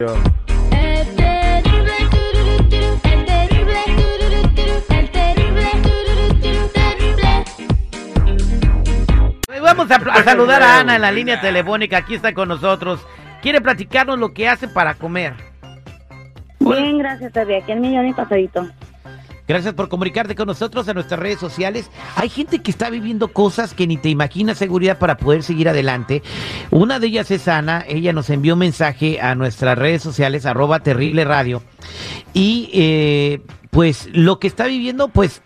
El terrible, el terrible, el terrible. Vamos a, a saludar a Ana en la línea telefónica. Aquí está con nosotros. Quiere platicarnos lo que hace para comer. Bien, gracias, Terry. Aquí el millón y pasadito. Gracias por comunicarte con nosotros en nuestras redes sociales. Hay gente que está viviendo cosas que ni te imaginas seguridad para poder seguir adelante. Una de ellas es Ana. Ella nos envió un mensaje a nuestras redes sociales, arroba terrible radio. Y eh, pues lo que está viviendo, pues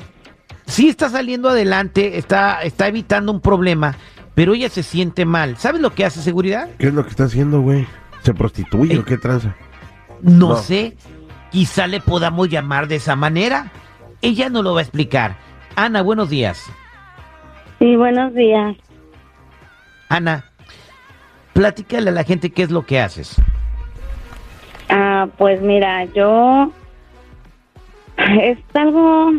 sí está saliendo adelante, está, está evitando un problema, pero ella se siente mal. ¿Sabes lo que hace seguridad? ¿Qué es lo que está haciendo, güey? ¿Se prostituye o qué tranza? No, No. sé. Quizá le podamos llamar de esa manera. Ella no lo va a explicar. Ana, buenos días. Sí, buenos días. Ana, platícale a la gente qué es lo que haces. Ah, pues mira, yo... Es algo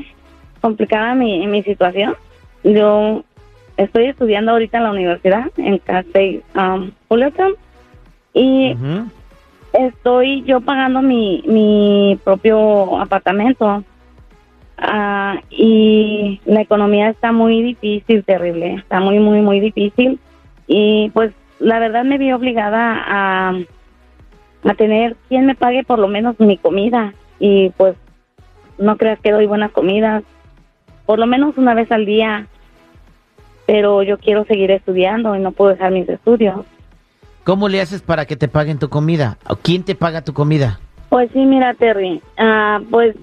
complicada mi, mi situación. Yo estoy estudiando ahorita en la universidad, en Casey um, y estoy yo pagando mi, mi propio apartamento. Ah, y la economía está muy difícil, terrible, está muy, muy, muy difícil. Y pues la verdad me vi obligada a, a tener quien me pague por lo menos mi comida. Y pues no creas que doy buena comida, por lo menos una vez al día. Pero yo quiero seguir estudiando y no puedo dejar mis estudios. ¿Cómo le haces para que te paguen tu comida? ¿O quién te paga tu comida? Pues sí, mira, Terry, ah, pues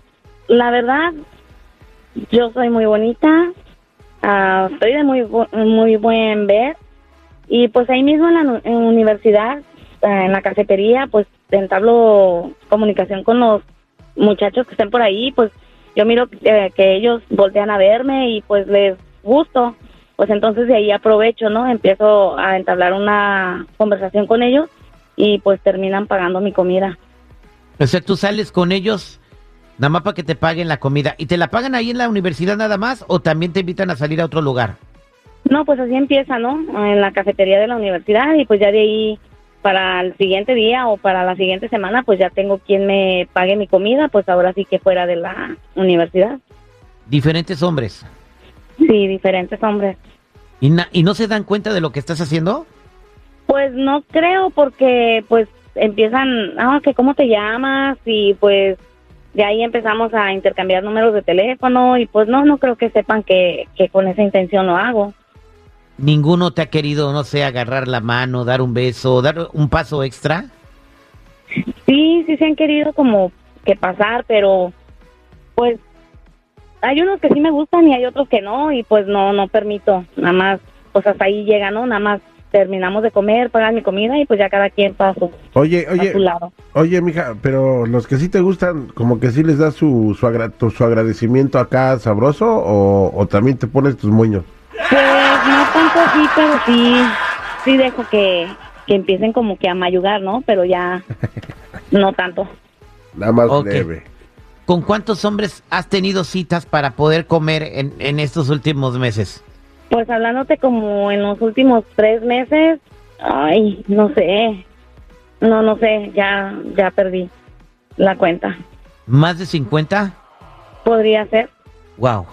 la verdad, yo soy muy bonita, ah, estoy de muy, muy buen ver, y pues ahí mismo en la en universidad, ah, en la cafetería, pues entablo comunicación con los muchachos que estén por ahí, pues yo miro eh, que ellos voltean a verme y pues les gusto, pues entonces de ahí aprovecho, ¿no? Empiezo a entablar una conversación con ellos y pues terminan pagando mi comida. O sea, tú sales con ellos nada más para que te paguen la comida. ¿Y te la pagan ahí en la universidad nada más o también te invitan a salir a otro lugar? No, pues así empieza, ¿no? En la cafetería de la universidad y pues ya de ahí para el siguiente día o para la siguiente semana pues ya tengo quien me pague mi comida, pues ahora sí que fuera de la universidad. Diferentes hombres. Sí, diferentes hombres. ¿Y, na- ¿Y no se dan cuenta de lo que estás haciendo? Pues no creo porque pues empiezan, ah, que cómo te llamas y pues de ahí empezamos a intercambiar números de teléfono y pues no, no creo que sepan que, que con esa intención lo hago. ¿Ninguno te ha querido, no sé, agarrar la mano, dar un beso, dar un paso extra? Sí, sí se han querido como que pasar, pero pues hay unos que sí me gustan y hay otros que no y pues no, no permito, nada más, pues hasta ahí llega, ¿no? Nada más terminamos de comer, pagar mi comida y pues ya cada quien para su, Oye, a oye, su lado. oye, mija, pero los que sí te gustan, como que sí les das su, su, agra- su agradecimiento acá sabroso o, o también te pones tus moños. Pues no tanto así, pero sí, sí dejo que, que empiecen como que a mayugar, ¿no? Pero ya no tanto. Nada más Ok. leve. ¿Con cuántos hombres has tenido citas para poder comer en, en estos últimos meses? Pues hablándote como en los últimos tres meses, ay, no sé, no, no sé, ya, ya perdí la cuenta. ¿Más de 50? Podría ser, Wow.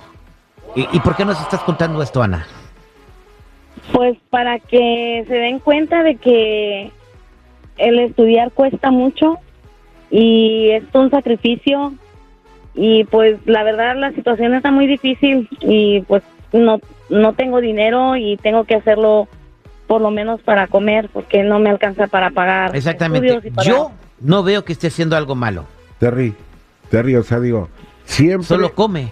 ¿Y, y por qué nos estás contando esto, Ana? pues para que se den cuenta de que el estudiar cuesta mucho y es un sacrificio y pues la verdad la situación está muy difícil y pues no, no tengo dinero y tengo que hacerlo por lo menos para comer porque no me alcanza para pagar Exactamente. estudios y para- Yo no veo que esté haciendo algo malo. Terry, Terry, o sea, digo, siempre... Solo come.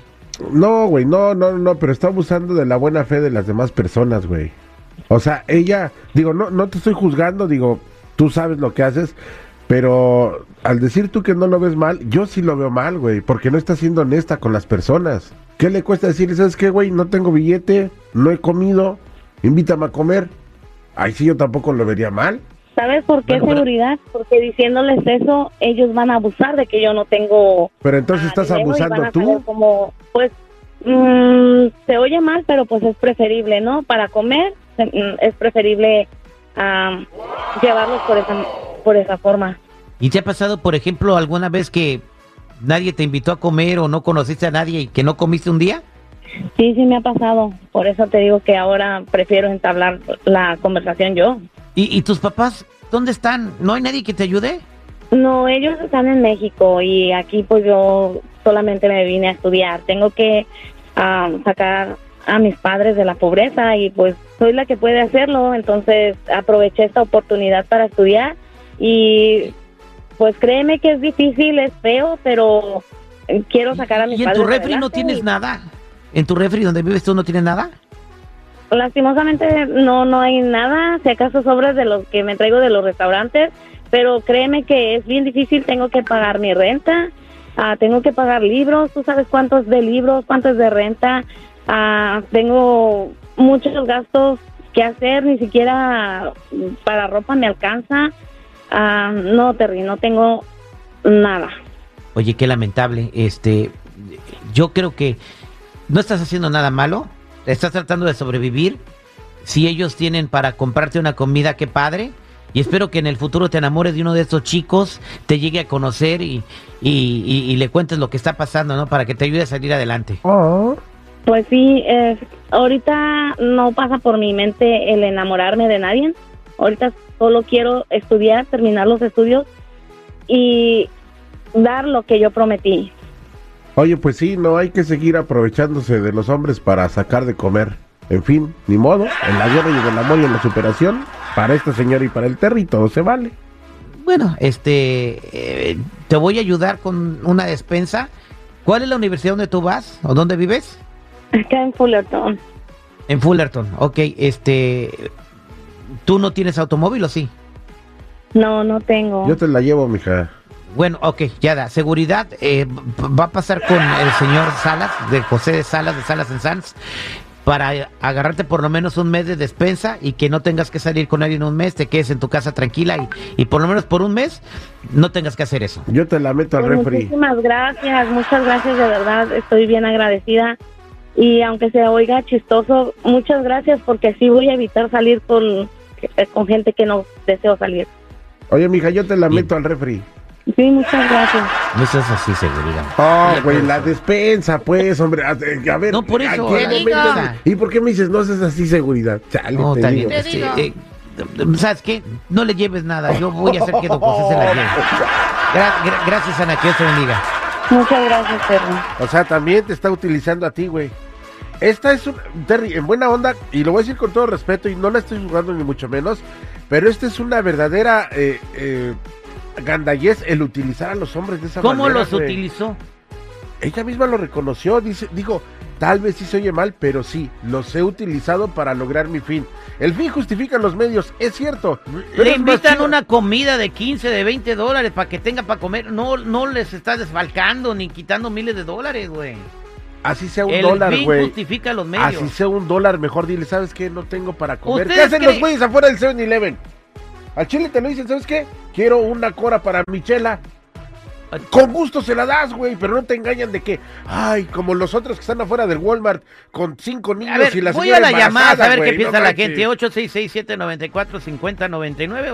No, güey, no, no, no, pero está abusando de la buena fe de las demás personas, güey. O sea, ella, digo, no, no te estoy juzgando, digo, tú sabes lo que haces, pero al decir tú que no lo ves mal, yo sí lo veo mal, güey, porque no estás siendo honesta con las personas. ¿Qué le cuesta decir, sabes qué, güey? No tengo billete, no he comido, invítame a comer. Ay, sí, yo tampoco lo vería mal. ¿Sabes por qué Bueno, pero- seguridad? Porque diciéndoles eso, ellos van a abusar de que yo no tengo Pero entonces estás abusando tú. Como, pues, mm, se oye mal, pero pues es preferible, ¿no? Para comer mm, es preferible ah, llevarlos por esa, por esa forma. ¿Y te ha pasado, por ejemplo, alguna vez que nadie te invitó a comer o no conociste a nadie y que no comiste un día? Sí, sí me ha pasado. Por eso te digo que ahora prefiero entablar la conversación yo. ¿Y, y tus papás dónde están? ¿No hay nadie que te ayude? No, ellos están en México y aquí pues yo solamente me vine a estudiar. Tengo que ah, sacar a mis padres de la pobreza y pues soy la que puede hacerlo. Entonces aproveché esta oportunidad para estudiar y pues créeme que es difícil, es feo, pero eh, quiero sacar a mis ¿Y en tu refri no tienes y- nada? ¿En tu refri donde vives tú no tienes nada? Lastimosamente no no hay nada, si acaso sobras de los que me traigo de los restaurantes, pero créeme que es bien difícil, tengo que pagar mi renta, ah, tengo que pagar libros, tú sabes cuántos de libros, cuántos de renta, ah, tengo muchos gastos que hacer, ni siquiera para ropa me alcanza, Ah, no Terry, no tengo nada. Oye, qué lamentable. Este, yo creo que no estás haciendo nada malo. Estás tratando de sobrevivir. Si ellos tienen para comprarte una comida, qué padre. Y espero que en el futuro te enamores de uno de estos chicos, te llegue a conocer y, y- y- y le cuentes lo que está pasando, ¿no? Para que te ayude a salir adelante. Oh. Pues sí, eh, ahorita no pasa por mi mente el enamorarme de nadie. Ahorita solo quiero estudiar, terminar los estudios y dar lo que yo prometí. Oye, pues sí, no hay que seguir aprovechándose de los hombres para sacar de comer. En fin, ni modo, en la guerra y en el amor y en la superación, para esta señora y para el Terry todo se vale. Bueno, este, eh, te voy a ayudar con una despensa. ¿Cuál es la universidad donde tú vas o dónde vives? Acá en Fullerton. En Fullerton. Ok, este, ¿tú no tienes automóvil o sí? No, no tengo. Yo te la llevo, mija. Bueno, ok, ya da. Seguridad eh, va a pasar con el señor Salas, de José de Salas, de Salas en Sanz, para agarrarte por lo menos un mes de despensa y que no tengas que salir con alguien un mes, te quedes en tu casa tranquila y, y por lo menos por un mes no tengas que hacer eso. Yo te la meto al Pues refri. muchísimas gracias, muchas gracias, de verdad, estoy bien agradecida. Y aunque se oiga chistoso, muchas gracias porque así voy a evitar salir con, con gente que no deseo salir. Oye, mija, yo te la meto al refri. Sí, muchas gracias. No seas así, seguridad. Oh, güey, la despensa, pues, hombre. A, eh, a ver. No, por eso, ¿a qué. ¿Y por qué me dices no seas así seguridad? Chale, No, te está digo. bien. Te digo. eh, ¿Sabes qué? No le lleves nada. Yo voy a hacer que don José se la lleve. Gra- gra- gracias, Ana, que Dios te bendiga. Muchas gracias, Terry. O sea, también te está utilizando a ti, güey. Esta es un. Terry, en buena onda, y lo voy a decir con todo respeto, y no la estoy jugando ni mucho menos, pero esta es una verdadera eh, eh, gandallez el utilizar a los hombres de esa ¿Cómo manera. los güey. utilizó? Ella misma lo reconoció, dice, digo, tal vez sí se oye mal, pero sí, los he utilizado para lograr mi fin. El fin justifica los medios, es cierto. Le es invitan una comida de 15, de 20 dólares para que tenga para comer. No, no les estás desfalcando ni quitando miles de dólares, güey. Así sea un El dólar, güey. justifica los medios. Así sea un dólar, mejor dile, ¿sabes qué? No tengo para comer. ¿Qué ¿Ustedes hacen los güeyes afuera del 7-Eleven? Al chile te lo dicen, ¿sabes qué? Quiero una cora para Michela. Con gusto se la das, güey, pero no te engañan de que, ay, como los otros que están afuera del Walmart con cinco niños A ver, y la voy a la llamada a ver qué no piensa la gente. 8667-945099,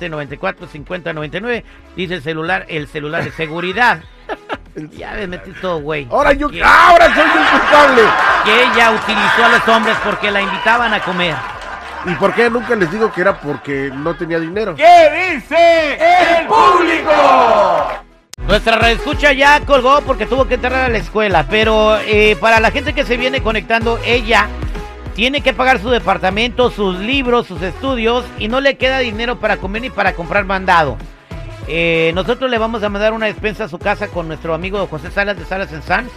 8667-945099. Dice el celular, el celular de seguridad. ya me metí todo, güey. Ahora yo, ahora soy el culpable. que ella utilizó a los hombres porque la invitaban a comer. ¿Y por qué nunca les digo que era porque no tenía dinero? ¿Qué dice el público? Nuestra red escucha ya colgó porque tuvo que entrar a la escuela, pero eh, para la gente que se viene conectando, ella tiene que pagar su departamento, sus libros, sus estudios y no le queda dinero para comer ni para comprar mandado. Eh, nosotros le vamos a mandar una despensa a su casa con nuestro amigo José Salas de Salas en Sanz.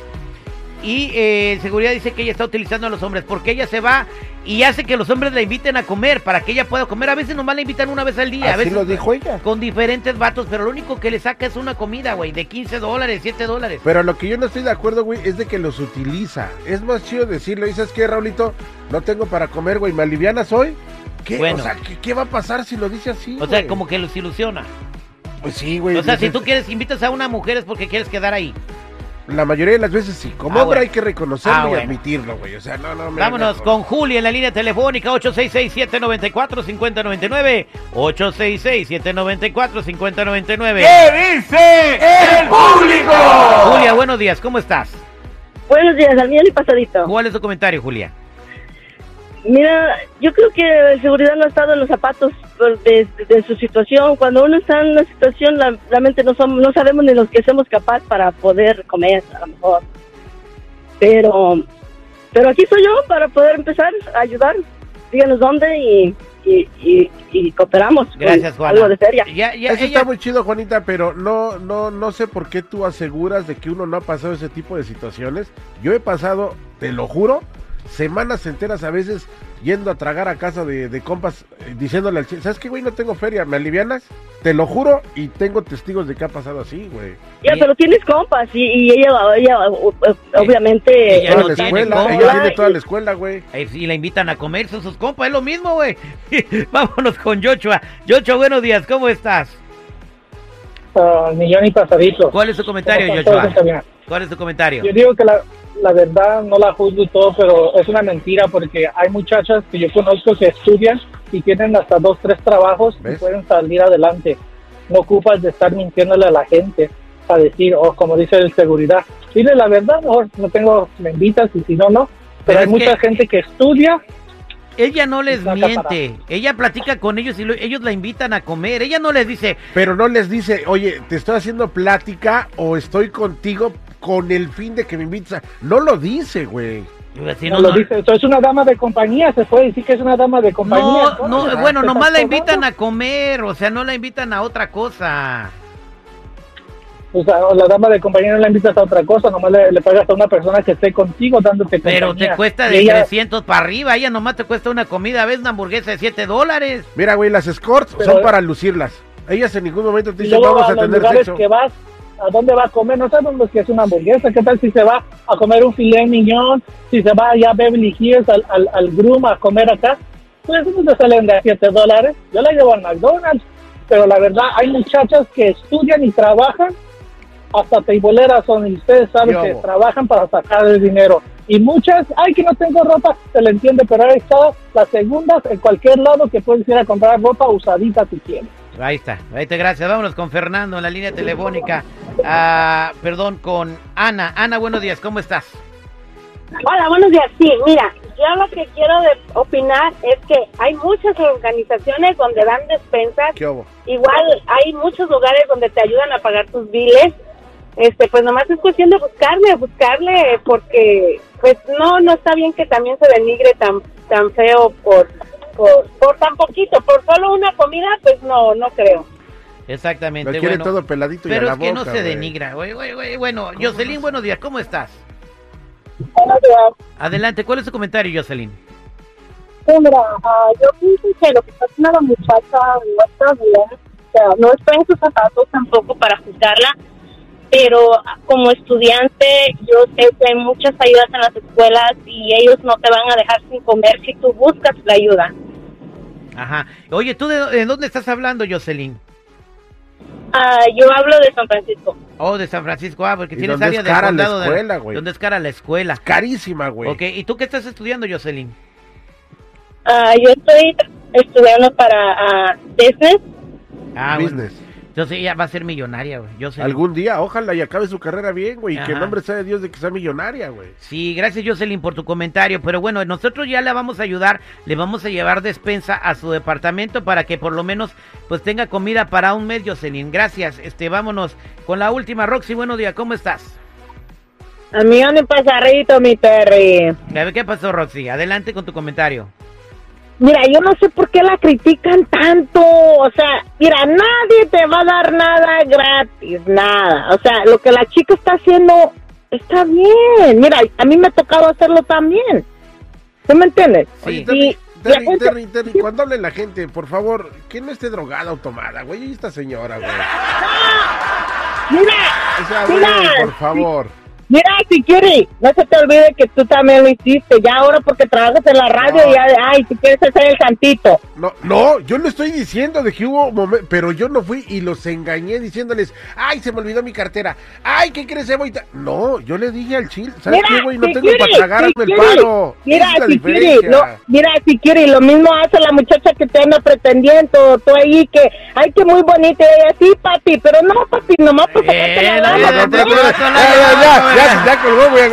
Y eh, seguridad dice que ella está utilizando a los hombres porque ella se va y hace que los hombres la inviten a comer para que ella pueda comer. A veces nomás la invitan una vez al día. a Así veces lo dijo ella. con diferentes vatos, pero lo único que le saca es una comida, güey, de 15 dólares, 7 dólares. Pero lo que yo no estoy de acuerdo, güey, es de que los utiliza. Es más chido decirlo. ¿Y sabes qué, Raulito? No tengo para comer, güey. ¿Me alivianas hoy? ¿Qué? Bueno. O sea, ¿qué, qué va a pasar si lo dice así, O sea, como que los ilusiona. Pues sí, güey. O sea, si tú quieres, invitas a una mujer es porque quieres quedar ahí. La mayoría de las veces sí. Como Ah, hombre bueno. hay que reconocerlo Ah, y bueno. admitirlo, güey. O sea, no, no me Vámonos con Julia en la línea telefónica 866-794-5099. 866-794-5099. ¿Qué dice el público? Julia, buenos días, ¿cómo estás? Buenos días, al millón y pasadito. ¿Cuál es tu comentario, Julia? Mira, yo creo que la seguridad no ha estado en los zapatos de, de su situación. Cuando uno está en una situación, la- realmente no somos, no sabemos ni los que somos capaces para poder comer, a lo mejor. Pero, pero aquí soy yo para poder empezar a ayudar. Díganos dónde y, y, y, y cooperamos. Gracias, Juana. Algo de feria. Ya, ya, Eso ella- está muy chido, Juanita, pero no, no, no sé por qué tú aseguras de que uno no ha pasado ese tipo de situaciones. Yo he pasado, te lo juro, semanas enteras a veces yendo a tragar a casa de, de compas, eh, diciéndole al chico, ¿sabes qué, güey? No tengo feria, ¿me alivianas? Te lo juro y tengo testigos de que ha pasado así, güey. Ya, pero tienes compas y, y ella, ella o- obviamente... ella Toda no la tiene escuela, compas. ella tiene toda la escuela, güey. Eh, Si la invitan a comer, son sus compas, es lo mismo, güey. Vámonos con Yochoa. Yochoa, buenos días, ¿cómo estás? Ah, millón y pasadito. ¿Cuál es tu comentario, ¿Cómo están Yochoa? ¿Cuál es tu comentario? Yo digo que la, la verdad no la juzgo y todo, pero es una mentira porque hay muchachas que yo conozco que estudian y tienen hasta dos, tres trabajos ¿Ves? y pueden salir adelante. No ocupas de estar mintiéndole a la gente para decir, o como dice el seguridad, dile la verdad, mejor no tengo, me invitas y si no, no. Pero Pero, hay mucha que- gente que estudia Ella no les miente. Ella platica con ellos y lo- ellos la invitan a comer. Ella no les dice, Pero no les dice, oye, te estoy haciendo plática o estoy contigo con el fin de que me invites a... No lo dice, güey. si no, lo dice, eso es una dama de compañía, se puede decir que es una dama de compañía. No, no, ¿te bueno, nomás la invitan a comer, o sea, no la invitan a otra cosa. O sea, o la dama de compañía no la invitas a otra cosa, nomás le, le pagas a una persona que esté contigo dándote Pero compañía. te cuesta de ella- 300 para arriba, ella nomás te cuesta una comida, ves una hamburguesa de 7 dólares. Mira, güey, las escorts Pero- son para lucirlas. Ellas en ningún momento te dicen, luego vamos a a tener sexo. que vas, ¿a dónde va a comer? No sabemos que es una hamburguesa. ¿Qué tal si se va a comer un filet miñón? Si se va allá a Beverly Hills al, al, al Groom a comer acá. Pues eso te salen de 7 dólares. Yo la llevo al McDonald's. Pero la verdad, hay muchachas que estudian y trabajan. Hasta teiboleras son. Y ustedes saben Yo. que trabajan para sacar el dinero. Y muchas, ay, que no tengo ropa, se le entiende, pero ahí está las segundas en cualquier lado que puedes ir a comprar ropa usadita si quieres. Ahí está, ahí te gracias. Vámonos con Fernando en la línea telefónica. Ah, perdón, con Ana. Ana, buenos días, ¿cómo estás? Hola, buenos días. Sí, mira, yo lo que quiero de opinar es que hay muchas organizaciones donde dan despensas. ¿Qué hubo? Igual hay muchos lugares donde te ayudan a pagar tus biles. Este, pues nomás es cuestión de buscarle, buscarle, porque pues no, no está bien que también se denigre tan, tan feo por, por, por tan poquito, por solo una comida, pues no, no creo. Exactamente, Lo quiere bueno. todo peladito y a Pero la es que no boca, se güey. denigra. Güey, güey, güey. Bueno, Jocelyn, buenos días, ¿cómo estás? Buenos días. Adelante, ¿cuál es tu comentario, Jocelyn? Sí, mira, ah, yo pienso que lo que está haciendo la muchacha no está bien. O sea, no estoy en sus zapatos tampoco para juzgarla, pero como estudiante yo sé que hay muchas ayudas en las escuelas y ellos no te van a dejar sin comer si tú buscas la ayuda. Ajá. Oye, ¿tú de, de dónde estás hablando, Jocelyn? Ah, yo hablo de San Francisco. Oh, de San Francisco, ah, porque ¿Y tienes dónde área es de cara la condado de- escuela, güey? ¿Dónde es cara la escuela? Carísima, güey. Ok, ¿y tú qué estás estudiando, Jocelyn? Ah, yo estoy estudiando para ah, business. Ah, bueno. Entonces ella va a ser millonaria, güey. Algún día, ojalá y acabe su carrera bien, güey. Y que Ajá. nombre sea de Dios de que sea millonaria, güey. Sí, gracias Jocelyn por tu comentario, pero bueno, nosotros ya le vamos a ayudar, le vamos a llevar despensa a su departamento para que por lo menos pues tenga comida para un mes, Jocelyn. Gracias, este, vámonos con la última, Roxy, buenos días, ¿cómo estás? Amigo, mi pasarrito, mi Terry. A ver, ¿qué pasó, Roxy? Adelante con tu comentario. Mira, yo no sé por qué la critican tanto. O sea, mira, nadie te va a dar nada gratis, nada. O sea, lo que la chica está haciendo está bien. Mira, a mí me ha tocado hacerlo también. ¿Tú me entiendes? Sí. Y Terry, gente- Terry, Terry, cuando hable la gente, por favor, que no esté drogada o tomada, güey. Y esta señora, güey. Mira, O sea, Mira, güey, por favor. Mira, si quiere, no se te olvide que tú también lo hiciste. Ya ahora porque trabajas en la radio, No. ya, ay, si quieres ser el santito. No, no, yo no estoy diciendo de que hubo momen- pero yo no fui y los engañé diciéndoles, ay, se me olvidó mi cartera, ay, ¿qué crees, Evo? Y ta-". No, yo le dije al chile, ¿sabes Mira, qué, güey? No si tengo quiere, para tragarme si el quiere. paro. Mira, es si quiere, lo, mira, si quiere, lo mismo hace la muchacha que te anda pretendiendo, tú ahí que, ay, que muy bonita, y ella, sí, papi, pero no, papi, nomás por sacarte Eh, la no, lana, ya, ya colgó, voy a